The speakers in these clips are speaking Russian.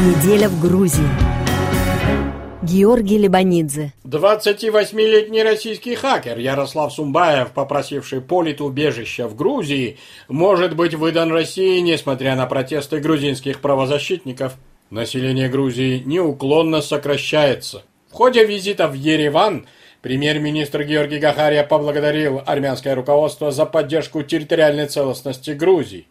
Неделя в Грузии. Георгий Лебанидзе. 28-летний российский хакер Ярослав Сумбаев, попросивший политубежища в Грузии, может быть выдан России, несмотря на протесты грузинских правозащитников. Население Грузии неуклонно сокращается. В ходе визита в Ереван премьер-министр Георгий Гахария поблагодарил армянское руководство за поддержку территориальной целостности Грузии.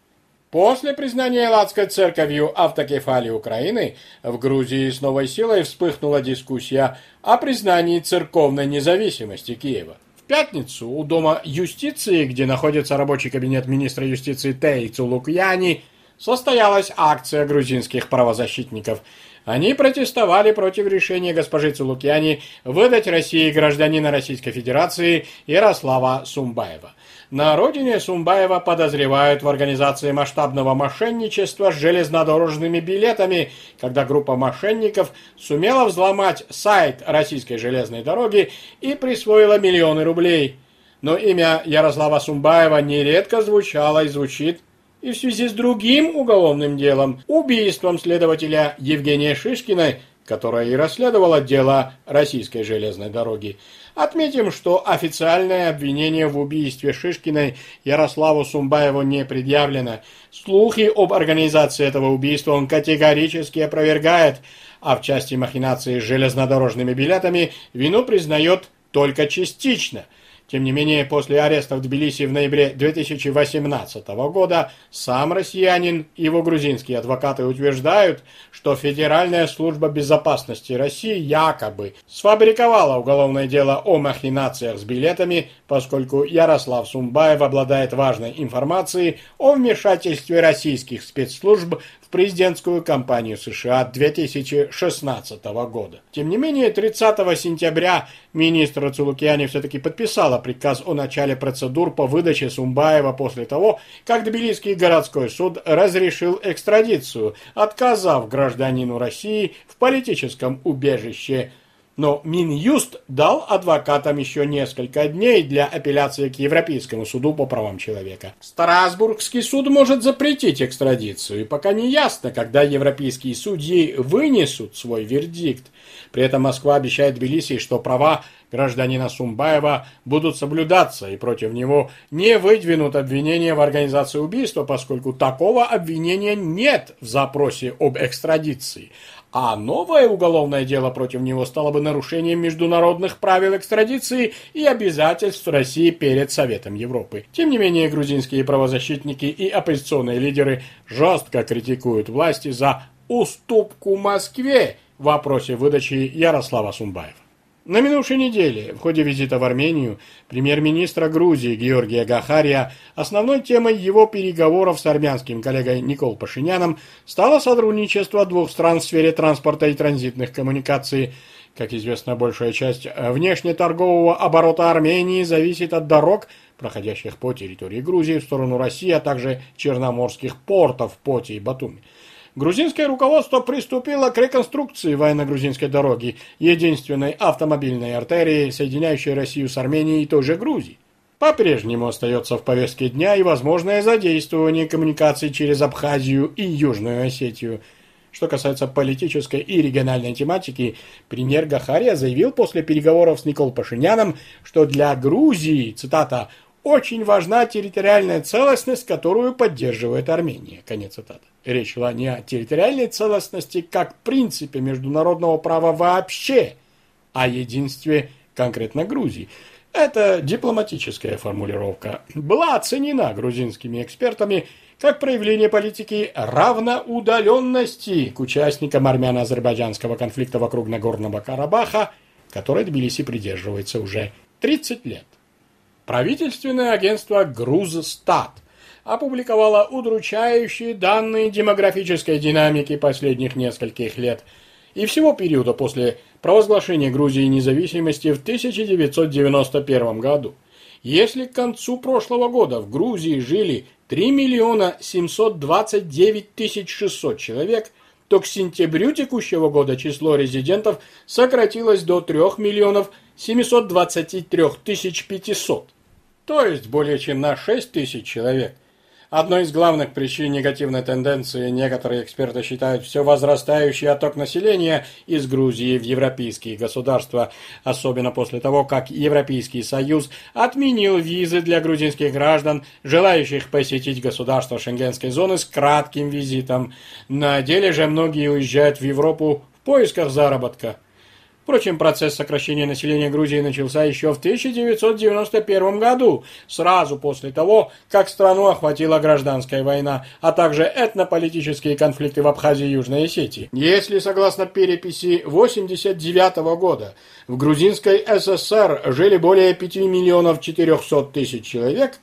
После признания Элладской церковью автокефалии Украины в Грузии с новой силой вспыхнула дискуссия о признании церковной независимости Киева. В пятницу у Дома юстиции, где находится рабочий кабинет министра юстиции Тейцу Лукьяни, состоялась акция грузинских правозащитников. Они протестовали против решения госпожи Цулукьяни выдать России гражданина Российской Федерации Ярослава Сумбаева. На родине Сумбаева подозревают в организации масштабного мошенничества с железнодорожными билетами, когда группа мошенников сумела взломать сайт российской железной дороги и присвоила миллионы рублей. Но имя Ярослава Сумбаева нередко звучало и звучит и в связи с другим уголовным делом, убийством следователя Евгения Шишкина, которая и расследовала дело российской железной дороги. Отметим, что официальное обвинение в убийстве Шишкиной Ярославу Сумбаеву не предъявлено. Слухи об организации этого убийства он категорически опровергает, а в части махинации с железнодорожными билетами вину признает только частично – тем не менее, после ареста в Тбилиси в ноябре 2018 года сам россиянин и его грузинские адвокаты утверждают, что Федеральная служба безопасности России якобы сфабриковала уголовное дело о махинациях с билетами, поскольку Ярослав Сумбаев обладает важной информацией о вмешательстве российских спецслужб в президентскую кампанию США 2016 года. Тем не менее, 30 сентября министр Цулукьяни все-таки подписала приказ о начале процедур по выдаче Сумбаева после того, как Тбилисский городской суд разрешил экстрадицию, отказав гражданину России в политическом убежище но Минюст дал адвокатам еще несколько дней для апелляции к Европейскому суду по правам человека. Страсбургский суд может запретить экстрадицию, и пока не ясно, когда европейские судьи вынесут свой вердикт. При этом Москва обещает Тбилиси, что права гражданина Сумбаева будут соблюдаться, и против него не выдвинут обвинения в организации убийства, поскольку такого обвинения нет в запросе об экстрадиции. А новое уголовное дело против него стало бы нарушением международных правил экстрадиции и обязательств России перед Советом Европы. Тем не менее, грузинские правозащитники и оппозиционные лидеры жестко критикуют власти за уступку Москве в вопросе выдачи Ярослава Сумбаева. На минувшей неделе, в ходе визита в Армению, премьер-министра Грузии Георгия Гахария основной темой его переговоров с армянским коллегой Никол Пашиняном стало сотрудничество двух стран в сфере транспорта и транзитных коммуникаций. Как известно, большая часть внешнеторгового оборота Армении зависит от дорог, проходящих по территории Грузии в сторону России, а также черноморских портов Поти и Батуми. Грузинское руководство приступило к реконструкции военно-грузинской дороги, единственной автомобильной артерии, соединяющей Россию с Арменией и той же Грузией. По-прежнему остается в повестке дня и возможное задействование коммуникаций через Абхазию и Южную Осетию. Что касается политической и региональной тематики, премьер Гахария заявил после переговоров с Никол Пашиняном, что для Грузии, цитата, очень важна территориальная целостность, которую поддерживает Армения. Конец цитаты. Речь шла не о территориальной целостности как принципе международного права вообще, а единстве конкретно Грузии. Эта дипломатическая формулировка была оценена грузинскими экспертами как проявление политики равноудаленности к участникам армяно-азербайджанского конфликта вокруг Нагорного Карабаха, которой Тбилиси придерживается уже 30 лет. Правительственное агентство «Грузстат» опубликовало удручающие данные демографической динамики последних нескольких лет и всего периода после провозглашения Грузии независимости в 1991 году. Если к концу прошлого года в Грузии жили 3 миллиона 729 тысяч 600 человек, то к сентябрю текущего года число резидентов сократилось до 3 миллионов 723 тысяч 500 то есть более чем на 6 тысяч человек. Одной из главных причин негативной тенденции некоторые эксперты считают все возрастающий отток населения из Грузии в европейские государства, особенно после того, как Европейский Союз отменил визы для грузинских граждан, желающих посетить государство шенгенской зоны с кратким визитом. На деле же многие уезжают в Европу в поисках заработка. Впрочем, процесс сокращения населения Грузии начался еще в 1991 году, сразу после того, как страну охватила гражданская война, а также этнополитические конфликты в Абхазии и Южной Осетии. Если, согласно переписи 1989 года, в грузинской ССР жили более 5 миллионов 400 тысяч человек,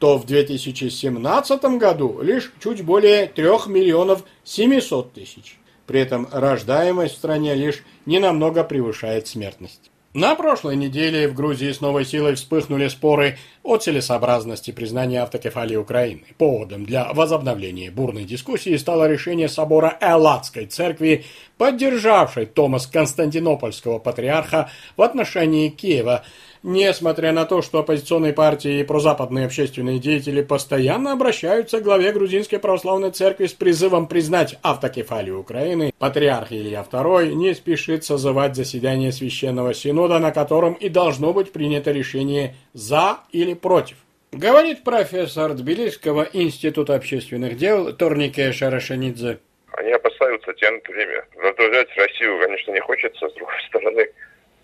то в 2017 году лишь чуть более 3 миллионов 700 тысяч. При этом рождаемость в стране лишь ненамного превышает смертность. На прошлой неделе в Грузии с новой силой вспыхнули споры о целесообразности признания автокефалии Украины. Поводом для возобновления бурной дискуссии стало решение собора Элладской церкви, поддержавшей Томас Константинопольского патриарха в отношении Киева – Несмотря на то, что оппозиционные партии и прозападные общественные деятели постоянно обращаются к главе Грузинской Православной Церкви с призывом признать автокефалию Украины, патриарх Илья II не спешит созывать заседание Священного Синода, на котором и должно быть принято решение «за» или «против». Говорит профессор Тбилисского института общественных дел Торнике Шарашенидзе. Они опасаются, тянут время. Раздражать Россию, конечно, не хочется, с другой стороны,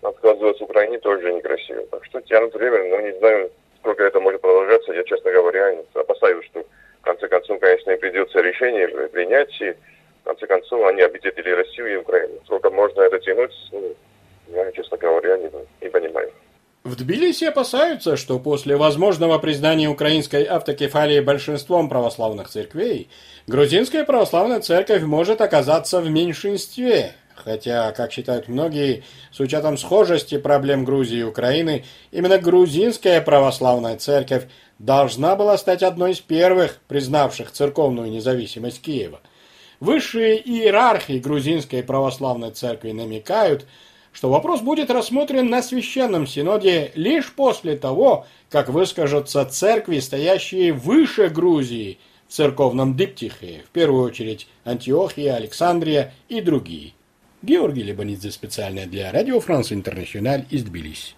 отказываться Украине тоже некрасиво. Так что тянут время, но не знаю, сколько это может продолжаться. Я, честно говоря, опасаюсь, что в конце концов, конечно, им придется решение принять, и в конце концов они обидели Россию и Украину. Сколько можно это тянуть, ну, я, честно говоря, не, не понимаю. В Тбилиси опасаются, что после возможного признания украинской автокефалии большинством православных церквей, грузинская православная церковь может оказаться в меньшинстве, Хотя, как считают многие, с учетом схожести проблем Грузии и Украины, именно грузинская православная церковь должна была стать одной из первых, признавших церковную независимость Киева. Высшие иерархи грузинской православной церкви намекают, что вопрос будет рассмотрен на Священном Синоде лишь после того, как выскажутся церкви, стоящие выше Грузии в церковном диптихе, в первую очередь Антиохия, Александрия и другие. Георгий Лебанидзе специально для Радио Франс Интернациональ из Тбилиси.